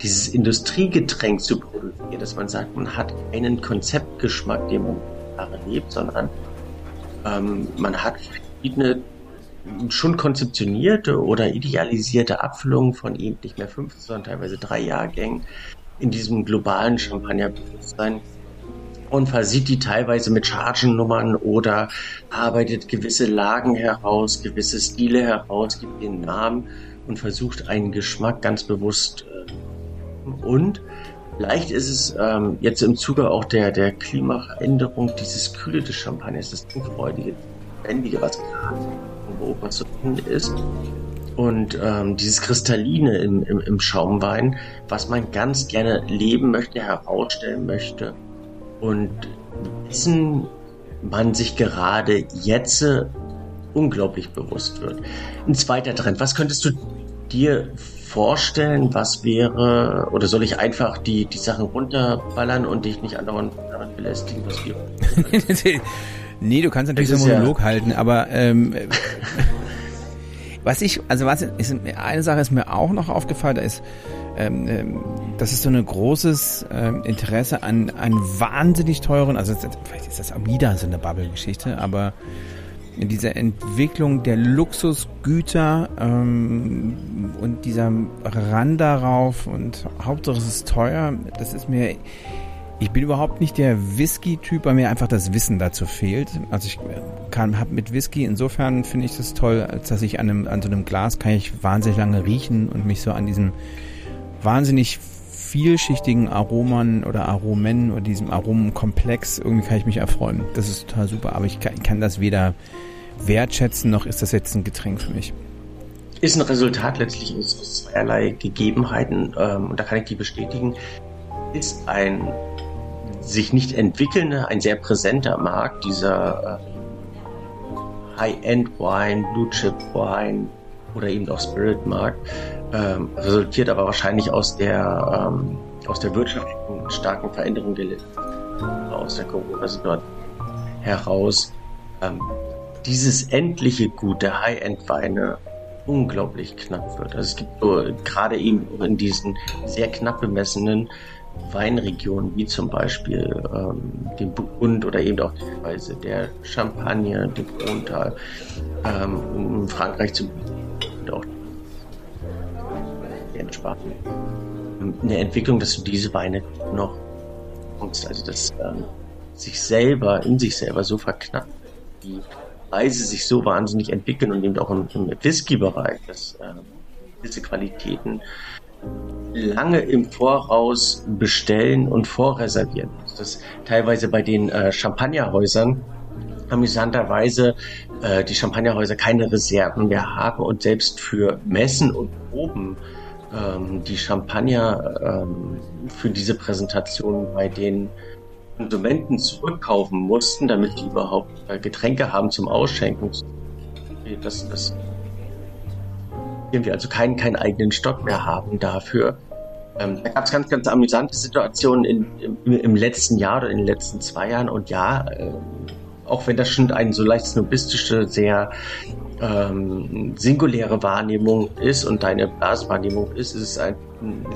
dieses Industriegetränk zu produzieren, dass man sagt, man hat einen Konzeptgeschmack, den man erlebt, sondern ähm, man hat verschiedene schon konzeptionierte oder idealisierte Abfüllungen von eben nicht mehr fünf, sondern teilweise drei Jahrgängen, in diesem globalen Champagnerbewusstsein und versieht die teilweise mit Chargennummern oder arbeitet gewisse Lagen heraus, gewisse Stile heraus, gibt den Namen und versucht einen Geschmack ganz bewusst. Äh, und vielleicht ist es ähm, jetzt im Zuge auch der, der Klimaveränderung dieses Kühle des Champagners, das Trinkfreudige, Lebendige, was gerade Europa zu finden ist. Und ähm, dieses Kristalline im, im, im Schaumwein, was man ganz gerne leben möchte, herausstellen möchte und dessen man sich gerade jetzt unglaublich bewusst wird. Ein zweiter Trend, was könntest du dir vorstellen, was wäre, oder soll ich einfach die, die Sachen runterballern und dich nicht andauernd damit belästigen, was wir. nee, du kannst natürlich so einen Monolog ja halten, aber ähm, was ich, also was ist, eine Sache ist mir auch noch aufgefallen, da ist ähm, ähm, das ist so ein großes ähm, Interesse an, an wahnsinnig teuren, also vielleicht ist das auch wieder so eine Bubble-Geschichte, aber in dieser Entwicklung der Luxusgüter ähm, und dieser Rand darauf und Hauptsache es ist teuer, das ist mir ich bin überhaupt nicht der Whisky-Typ, weil mir einfach das Wissen dazu fehlt. Also ich kann hab mit Whisky insofern finde ich das toll, als dass ich an, einem, an so einem Glas kann ich wahnsinnig lange riechen und mich so an diesem wahnsinnig vielschichtigen Aromen oder Aromen oder diesem Aromenkomplex, irgendwie kann ich mich erfreuen. Das ist total super, aber ich kann, ich kann das weder wertschätzen, noch ist das jetzt ein Getränk für mich. Ist ein Resultat letztlich aus zweierlei Gegebenheiten ähm, und da kann ich die bestätigen. Ist ein sich nicht entwickelnder, ein sehr präsenter Markt, dieser äh, High-End-Wine, Blue-Chip-Wine oder eben auch Spirit-Markt, ähm, resultiert aber wahrscheinlich aus der, ähm, aus der wirtschaftlichen starken Veränderung der aus der Corona-Situation heraus. Ähm, dieses endliche Gut der High-End-Weine unglaublich knapp wird. Also es gibt so, gerade eben in diesen sehr knapp bemessenen Weinregionen, wie zum Beispiel ähm, den Burgund oder eben auch teilweise der Champagne, den Frontal, ähm, in Frankreich zu auch entspannen. Eine Entwicklung, dass du diese Weine noch kommst, also dass ähm, sich selber, in sich selber so verknappt, die Preise sich so wahnsinnig entwickeln und eben auch im, im Whisky-Bereich, dass äh, diese Qualitäten lange im Voraus bestellen und vorreservieren. Das teilweise bei den äh, Champagnerhäusern amüsanterweise äh, die Champagnerhäuser keine Reserven mehr haben und selbst für Messen und Proben ähm, die Champagner ähm, für diese Präsentation bei den Konsumenten zurückkaufen mussten, damit die überhaupt äh, Getränke haben zum Ausschenken. Das, das wir also keinen, keinen eigenen Stock mehr haben dafür. Ähm, da gab es ganz, ganz amüsante Situationen in, im, im, letzten Jahr oder in den letzten zwei Jahren. Und ja, äh, auch wenn das schon eine so leicht snobistische, sehr ähm, singuläre Wahrnehmung ist und deine Blaswahrnehmung ist, ist es ein,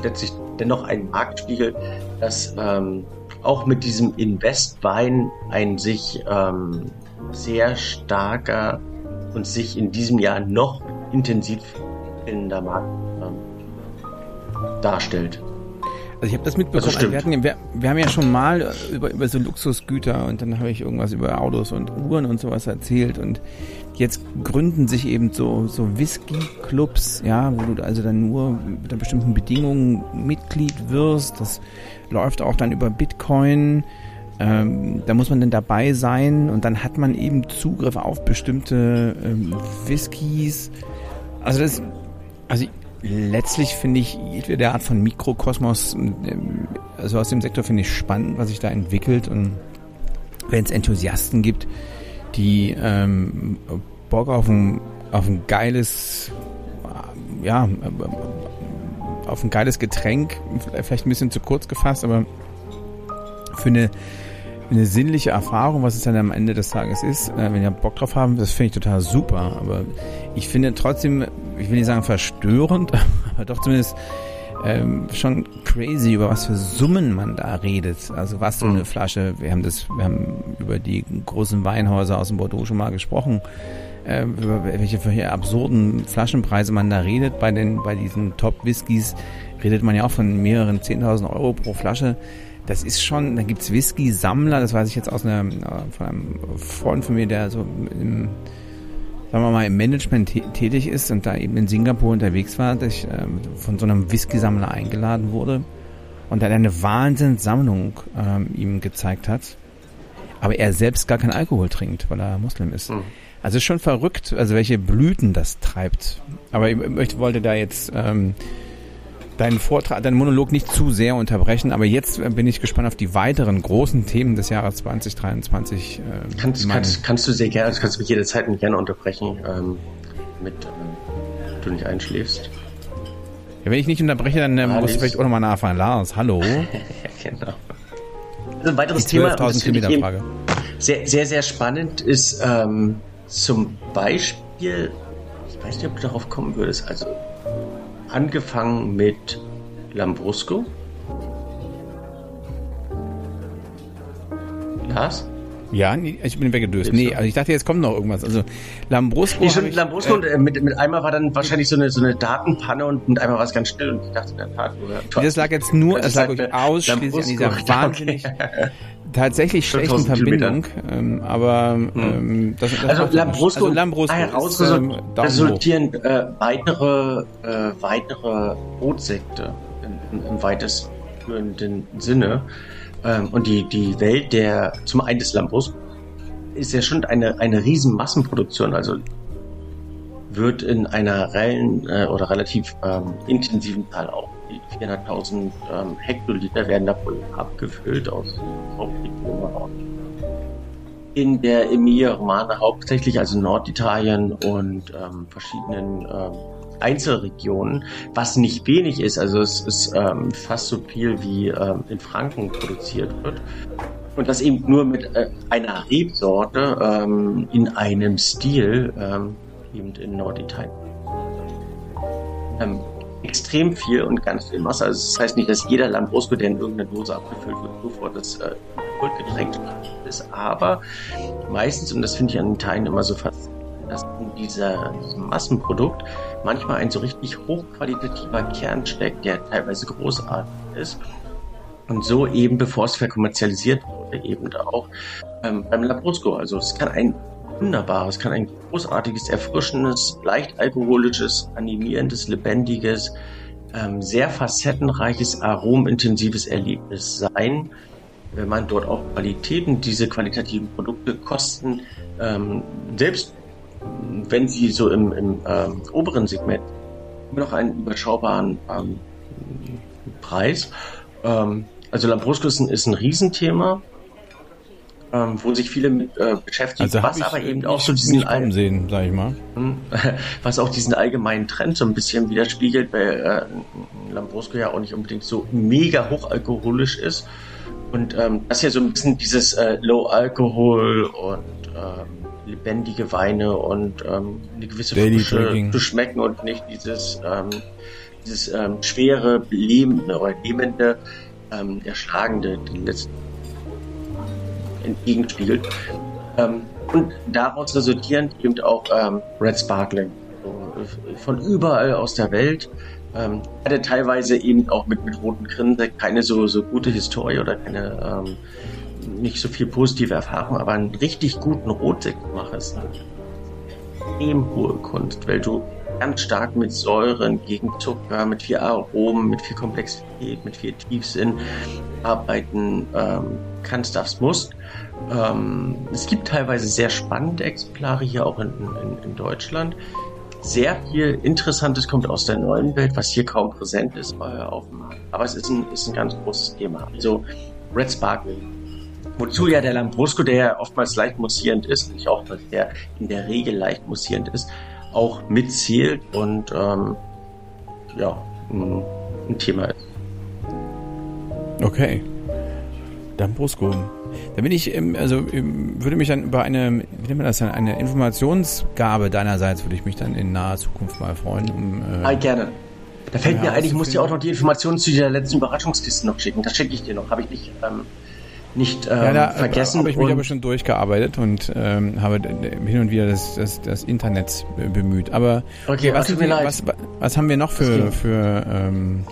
letztlich dennoch ein Marktspiegel, dass ähm, auch mit diesem Investwein ein sich ähm, sehr starker und sich in diesem Jahr noch intensiv entwickelnder Markt ähm, darstellt. Also ich habe das mitbekommen. Also wir, hatten, wir, wir, haben ja schon mal über, über so Luxusgüter und dann habe ich irgendwas über Autos und Uhren und sowas erzählt und jetzt gründen sich eben so, so Whisky-Clubs, ja, wo du also dann nur unter bestimmten Bedingungen Mitglied wirst. Das läuft auch dann über Bitcoin. Ähm, da muss man dann dabei sein und dann hat man eben Zugriff auf bestimmte ähm, Whiskys. Also das, also letztlich finde ich jede Art von Mikrokosmos, ähm, also aus dem Sektor finde ich spannend, was sich da entwickelt. Und wenn es Enthusiasten gibt, die ähm, Bock auf ein, auf ein geiles, ja, auf ein geiles Getränk, vielleicht ein bisschen zu kurz gefasst, aber für eine, eine sinnliche Erfahrung, was es dann am Ende des Tages ist, äh, wenn ihr Bock drauf haben, das finde ich total super. Aber ich finde trotzdem, ich will nicht sagen verstörend, aber doch zumindest ähm, schon crazy, über was für Summen man da redet. Also was so eine mhm. Flasche, wir haben das, wir haben über die großen Weinhäuser aus dem Bordeaux schon mal gesprochen, äh, über welche absurden Flaschenpreise man da redet. Bei den, bei diesen Top-Whiskys redet man ja auch von mehreren 10.000 Euro pro Flasche. Das ist schon, da gibt's Whisky-Sammler, das weiß ich jetzt aus einer, von einem Freund von mir, der so im, sagen wir mal, im Management tätig ist und da eben in Singapur unterwegs war, dass ich ähm, von so einem Whisky-Sammler eingeladen wurde und dann eine Wahnsinnssammlung ähm, ihm gezeigt hat. Aber er selbst gar keinen Alkohol trinkt, weil er Muslim ist. Mhm. Also ist schon verrückt, also welche Blüten das treibt. Aber ich, ich wollte da jetzt ähm, deinen Vortrag, deinen Monolog nicht zu sehr unterbrechen, aber jetzt bin ich gespannt auf die weiteren großen Themen des Jahres 2023. Äh, kannst, kannst, kannst du sehr gerne, also kannst du mich jederzeit gerne unterbrechen, ähm, mit, äh, du nicht einschläfst. Ja, wenn ich nicht unterbreche, dann äh, muss ich vielleicht auch nochmal nachfragen. Lars, hallo. ja, genau. Also ein weiteres Thema, das Frage. Sehr, sehr, sehr spannend ist ähm, zum Beispiel, ich weiß nicht, ob du darauf kommen würdest, also angefangen mit Lambrusco. Lars? Ja, ich bin weggedöst. Nee, also ich dachte, jetzt kommt noch irgendwas. Also Lambrusco. Nee, schon, Lambrusco äh, und äh, mit, mit einmal war dann wahrscheinlich so eine, so eine Datenpanne und mit einmal war es ganz still und ich dachte in der Tat, oder, Das lag jetzt nur, das lag ausschließlich an dieser wahnsinnig tatsächlich schlechten Verbindung. Ähm, aber hm. ähm, das, das also Lambrusco, also Lambrusco ist, ähm, resultieren äh, weitere, äh, weitere Brotsekte im, im weitestgehenden Sinne. Ähm, und die, die Welt der, zum einen des Lambrusco, ist ja schon eine, eine riesen Massenproduktion. Also wird in einer reellen äh, oder relativ ähm, intensiven Zahl auch 400.000 ähm, Hektoliter werden davon abgefüllt aus Hauptregionen. In der Emilia Romana hauptsächlich, also Norditalien und ähm, verschiedenen ähm, Einzelregionen, was nicht wenig ist. Also es ist ähm, fast so viel wie ähm, in Franken produziert wird. Und das eben nur mit äh, einer Rebsorte ähm, in einem Stil, ähm, eben in Norditalien. Extrem viel und ganz viel Masse. Also das heißt nicht, dass jeder Lambrusco, der in irgendeiner Dose abgefüllt wird, sofort das äh, Getränk ist. Aber meistens, und das finde ich an Teilen immer so faszinierend, dass in dieser, diesem Massenprodukt manchmal ein so richtig hochqualitativer Kern steckt, der teilweise großartig ist. Und so eben, bevor es verkommerzialisiert wurde, eben auch ähm, beim Lambrusco. Also es kann ein wunderbares, kann ein großartiges, erfrischendes, leicht alkoholisches, animierendes, lebendiges, ähm, sehr facettenreiches, aromintensives Erlebnis sein, wenn man dort auch Qualitäten, diese qualitativen Produkte kosten, ähm, selbst wenn sie so im, im ähm, oberen Segment noch einen überschaubaren ähm, Preis. Ähm, also ein, ist ein Riesenthema ähm, wo sich viele mit äh, beschäftigen, also was aber eben auch so diesen allgemeinen sehen, sag ich mal. Hm, was auch diesen allgemeinen Trend so ein bisschen widerspiegelt, weil äh, Lambrusco ja auch nicht unbedingt so mega hochalkoholisch ist. Und ähm, das ja so ein bisschen dieses äh, Low Alkohol und ähm, lebendige Weine und ähm, eine gewisse Daily Frische zu schmecken und nicht dieses, ähm, dieses ähm, schwere, lähmende oder lähmende, ähm, erschlagende, die letzten entgegenspiegelt. Ähm, und daraus resultierend eben auch ähm, Red Sparkling. Also, von überall aus der Welt. Ähm, hatte teilweise eben auch mit, mit roten Grinsen keine so, so gute Historie oder keine ähm, nicht so viel positive Erfahrung, aber einen richtig guten Rotsekt machen ist eine extrem hohe Kunst, weil du ganz stark mit Säuren, gegen Zucker, mit viel Aromen, mit viel Komplexität, mit viel Tiefsinn arbeiten ähm, kannst, darfst, musst. Ähm, es gibt teilweise sehr spannende Exemplare hier auch in, in, in, Deutschland. Sehr viel Interessantes kommt aus der neuen Welt, was hier kaum präsent ist äh, auf dem Markt. Aber es ist ein, ist ein ganz großes Thema. Also Red Sparkle. Wozu ja der Lambrusco, der ja oftmals leicht mussierend ist, nicht auch, der in der Regel leicht mussierend ist, auch mitzählt und ähm, ja, ein, ein Thema ist. Okay. Lambrusco. Da bin ich, also würde mich dann über eine, wie nennt man das dann, eine Informationsgabe deinerseits würde ich mich dann in naher Zukunft mal freuen. Um, äh, ah, gerne. Da fällt mir ein, ich muss dir auch noch die Informationen zu der letzten Überraschungskiste noch schicken. Das schicke ich dir noch, habe ich nicht, ähm, nicht ähm, ja, da, vergessen. habe ich mich aber schon durchgearbeitet und ähm, habe hin und wieder das, das, das Internet bemüht. Aber okay, was, was, was, was, haben wir noch für, für ähm,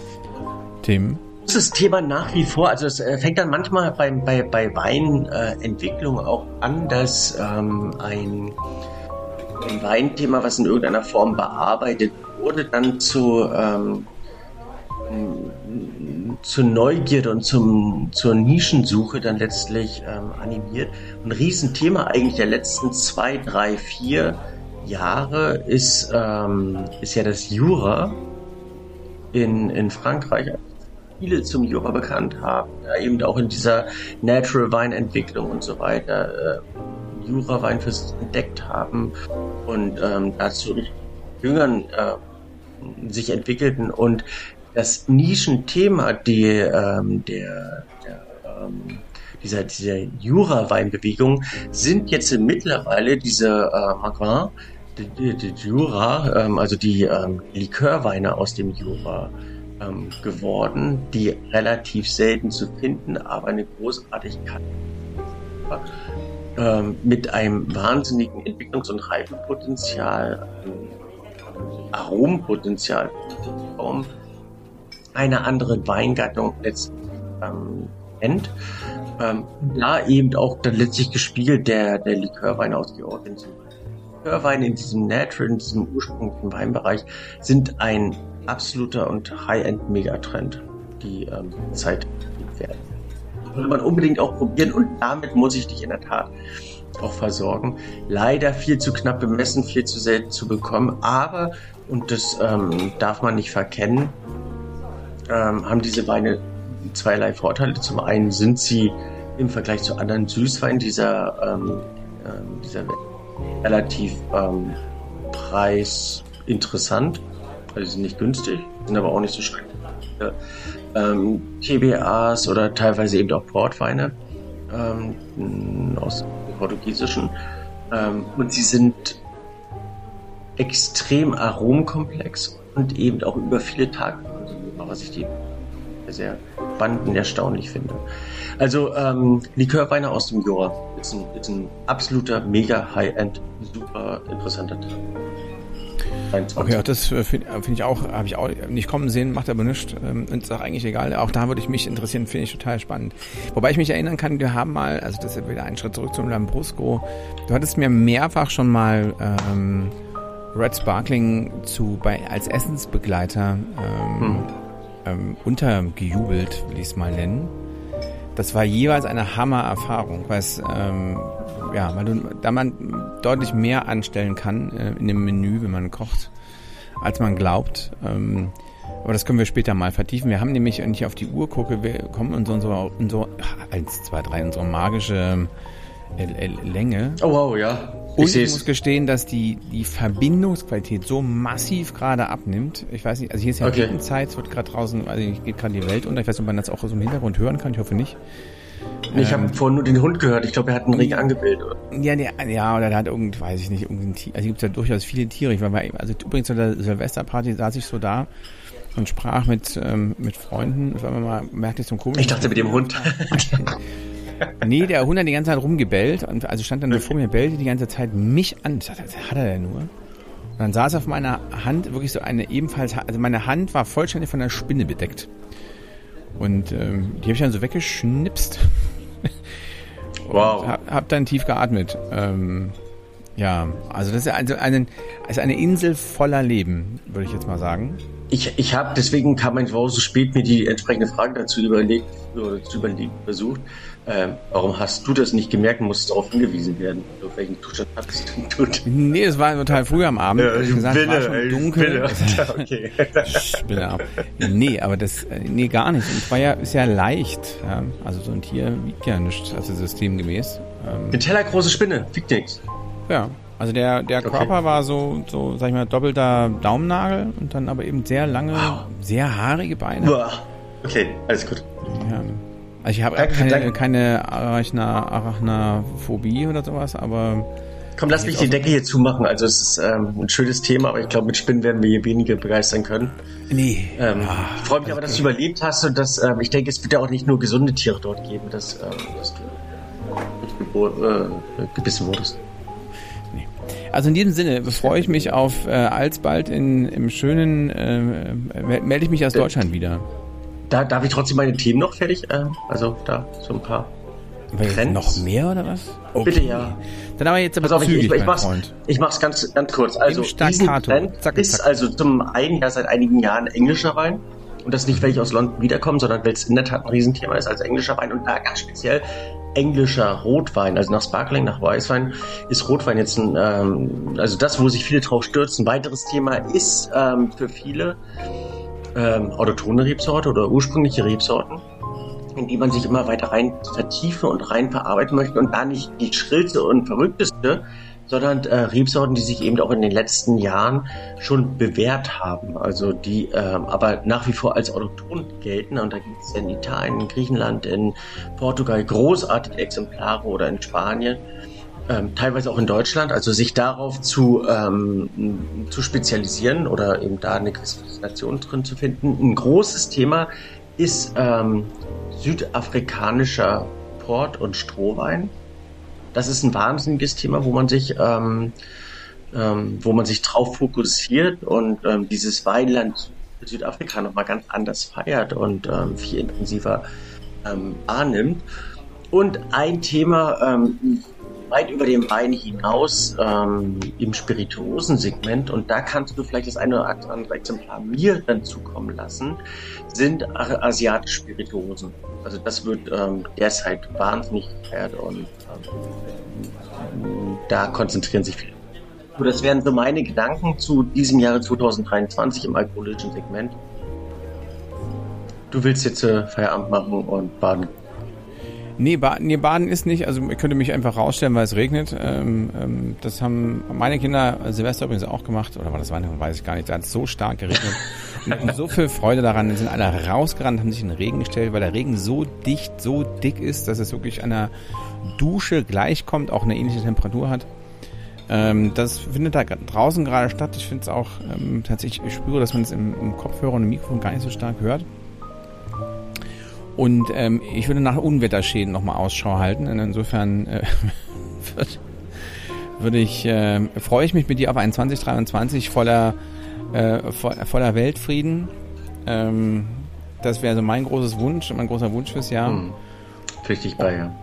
Themen? großes Thema nach wie vor. Also es äh, fängt dann manchmal bei, bei, bei Weinentwicklung äh, auch an, dass ähm, ein, ein Weinthema, was in irgendeiner Form bearbeitet wurde, dann zu, ähm, zur Neugierde und zum, zur Nischensuche dann letztlich ähm, animiert. Ein Riesenthema eigentlich der letzten zwei, drei, vier Jahre ist, ähm, ist ja das Jura in, in Frankreich viele zum Jura bekannt haben, ja, eben auch in dieser Natural Weinentwicklung und so weiter äh, Jura-Wein für sich entdeckt haben und ähm, dazu Jüngern äh, sich entwickelten und das Nischenthema die, ähm, der, der ähm, dieser, dieser Jura-Weinbewegung sind jetzt mittlerweile diese äh, Magrin, die, die, die Jura, ähm, also die ähm, Likörweine aus dem Jura ähm, geworden, die relativ selten zu finden, aber eine Großartigkeit ähm, mit einem wahnsinnigen Entwicklungs- und Reifenpotenzial, ähm, Aromenpotenzial, um eine andere Weingattung letztlich ähm, kennt. Ähm, da eben auch dann letztlich gespiegelt der, der Likörwein aus Georgien zum Likörweine in diesem Natural, in diesem ursprünglichen Weinbereich sind ein absoluter und High-End-Megatrend, die ähm, Zeit werden. Würde man unbedingt auch probieren und damit muss ich dich in der Tat auch versorgen. Leider viel zu knapp bemessen, viel zu selten zu bekommen, aber, und das ähm, darf man nicht verkennen, ähm, haben diese Weine zweierlei Vorteile. Zum einen sind sie im Vergleich zu anderen Süßweinen dieser, ähm, äh, dieser relativ ähm, preisinteressant also sind nicht günstig, sind aber auch nicht so. Ja. Ähm, TBAs oder teilweise eben auch Portweine ähm, aus dem Portugiesischen. Ähm, und sie sind extrem aromkomplex und eben auch über viele Tage was ich die sehr spannend und erstaunlich finde. Also ähm, Likörweine aus dem Jura ist ein, ist ein absoluter mega High-End, super interessanter. 23. Okay, das äh, finde find ich auch, habe ich auch nicht kommen sehen, macht aber nichts. Ähm, ist auch eigentlich egal. Auch da würde ich mich interessieren, finde ich total spannend. Wobei ich mich erinnern kann, wir haben mal, also das ist wieder ein Schritt zurück zum Lambrusco, du hattest mir mehrfach schon mal ähm, Red Sparkling zu bei als Essensbegleiter ähm, hm. Ähm, untergejubelt, will ich es mal nennen. Das war jeweils eine Hammer-Erfahrung, weil es ähm, ja, weil du, da man deutlich mehr anstellen kann äh, in dem Menü, wenn man kocht, als man glaubt. Ähm, aber das können wir später mal vertiefen. Wir haben nämlich, wenn ich auf die Uhr gucke, wir kommen in so, in so, in so eins, zwei, drei, unsere magische äh, Länge. Oh wow, ja. Ich Und ich muss gestehen, dass die, die Verbindungsqualität so massiv gerade abnimmt. Ich weiß nicht, also hier ist ja okay. Zeit, es wird gerade draußen, also geht gerade die Welt unter. Ich weiß nicht, ob man das auch so im Hintergrund hören kann, ich hoffe nicht. Ich ähm, habe vorhin nur den Hund gehört. Ich glaube, er hat einen Regen angebildet. Oder? Ja, der, ja, oder der hat irgend, weiß ich nicht, irgendein Tier. Also gibt es ja durchaus viele Tiere. Ich war bei, also übrigens zu der Silvesterparty saß ich so da und sprach mit, ähm, mit Freunden. Auf einmal mal merkte ich so ein komisches. Ich dachte mit dem Hund. nee, der Hund hat die ganze Zeit rumgebellt und also stand dann okay. vor mir, bellte die ganze Zeit mich an. Ich dachte, was hat er denn nur? Und dann saß auf meiner Hand wirklich so eine ebenfalls, also meine Hand war vollständig von einer Spinne bedeckt. Und ähm, die habe ich dann so weggeschnipst. wow. Hab, hab, dann tief geatmet. Ähm, ja, also das ist also eine, ist eine Insel voller Leben, würde ich jetzt mal sagen. Ich, ich habe, deswegen kam mein Frau so spät mir die entsprechende Frage dazu überlegt, oder zu überlegen versucht. Äh, warum hast du das nicht gemerkt und musstest darauf hingewiesen werden? Auf welchen Zustand hattest du tut? Nee, es war total früh am Abend. Ja, ich gesagt, Bille, war schon dunkel. okay. Spinne Nee, aber das, äh, nee, gar nicht. Und es war ja, ist ja leicht. Ja? Also so ein Tier wiegt ja nichts, also systemgemäß. Ähm, Eine tellergroße Spinne, wiegt nichts. Ja, also der, der okay. Körper war so, so, sag ich mal, doppelter Daumennagel und dann aber eben sehr lange, wow. sehr haarige Beine. Boah. Okay, alles gut. Ja. Also ich habe keine, keine Arachna, Arachnaphobie oder sowas, aber. Komm, lass mich die Decke hier zumachen. Also es ist ähm, ein schönes Thema, aber ich glaube, mit Spinnen werden wir hier weniger begeistern können. Nee. Ähm, ah, ich freue mich aber, dass du überlebt hast und dass, ähm, ich denke, es wird ja auch nicht nur gesunde Tiere dort geben, dass, ähm, dass du äh, gebissen wurdest. Also in diesem Sinne freue ich mich auf äh, alsbald in, im schönen, äh, melde ich mich aus Deutschland wieder. da darf ich trotzdem meine Themen noch fertig, äh, also da so ein paar Trends. Noch mehr oder was? Okay. Bitte ja. Dann aber jetzt aber Pass auf, zügig, ich, ich, ich, mach's, Freund. ich mach's ganz, ganz kurz. Also diesen Trend zack, ist zack. also zum einen ja seit einigen Jahren englischer Wein. Und das nicht, weil ich aus London wiederkomme, sondern weil es in der Tat ein Riesenthema ist als englischer Wein. Und da ganz speziell englischer Rotwein, also nach Sparkling, nach Weißwein, ist Rotwein jetzt ein, ähm, also das, wo sich viele drauf stürzen. Ein weiteres Thema ist ähm, für viele ähm, autotone Rebsorte oder ursprüngliche Rebsorten in die man sich immer weiter rein vertiefen und rein verarbeiten möchte und da nicht die schrillste und verrückteste, sondern äh, Rebsorten, die sich eben auch in den letzten Jahren schon bewährt haben, also die äh, aber nach wie vor als autochthon gelten. Und da gibt es in Italien, in Griechenland, in Portugal großartige Exemplare oder in Spanien. Ähm, teilweise auch in Deutschland, also sich darauf zu, ähm, zu spezialisieren oder eben da eine Qualifikation drin zu finden. Ein großes Thema ist ähm, südafrikanischer Port- und Strohwein. Das ist ein wahnsinniges Thema, wo man sich, ähm, ähm, wo man sich drauf fokussiert und ähm, dieses Weinland Südafrika nochmal ganz anders feiert und ähm, viel intensiver ähm, wahrnimmt. Und ein Thema, ähm, weit über den Wein hinaus ähm, im Spirituosensegment und da kannst du vielleicht das eine oder andere Exemplar mir dann zukommen lassen, sind asiatische Spirituosen. Also das wird ähm, derzeit wahnsinnig gefeiert und ähm, da konzentrieren sich viele. So, das wären so meine Gedanken zu diesem Jahre 2023 im alkoholischen Segment. Du willst jetzt äh, Feierabend machen und baden Nee, ba nee, Baden ist nicht. Also ich könnte mich einfach rausstellen, weil es regnet. Ähm, ähm, das haben meine Kinder Silvester übrigens auch gemacht. Oder war das Weihnachten, weiß ich gar nicht. Da hat so stark geregnet. und hatten so viel Freude daran. Dann sind alle rausgerannt, haben sich in den Regen gestellt, weil der Regen so dicht, so dick ist, dass es wirklich einer Dusche gleichkommt, auch eine ähnliche Temperatur hat. Ähm, das findet da draußen gerade statt. Ich finde es auch ähm, tatsächlich, ich spüre, dass man es im, im Kopfhörer und im Mikrofon gar nicht so stark hört. Und ähm, ich würde nach Unwetterschäden nochmal Ausschau halten. Und insofern äh, würde ich, äh, freue ich mich mit dir auf ein 2023 voller, äh, voller Weltfrieden. Ähm, das wäre so mein großes Wunsch, mein großer Wunsch fürs Jahr. Hm. Richtig bei, ja.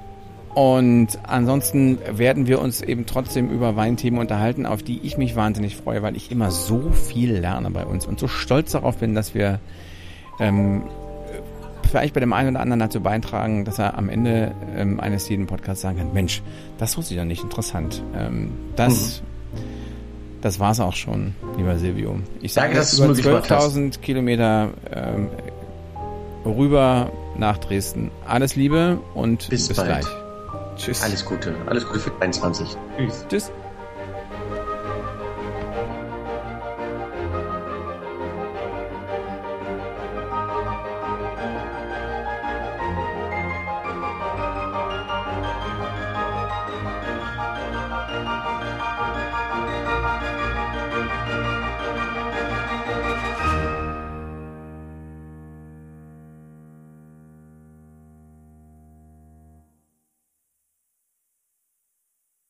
Und ansonsten werden wir uns eben trotzdem über Weinthemen unterhalten, auf die ich mich wahnsinnig freue, weil ich immer so viel lerne bei uns und so stolz darauf bin, dass wir ähm, vielleicht bei dem einen oder anderen dazu beitragen, dass er am Ende ähm, eines jeden Podcasts sagen kann, Mensch, das wusste ich doch nicht, interessant. Ähm, das, mhm. das war's auch schon, lieber Silvio. Ich sage das über 12.000 Kilometer ähm, rüber nach Dresden. Alles Liebe und bis, bis gleich. Tschüss. Alles Gute. Alles Gute für 23. Tschüss. Tschüss.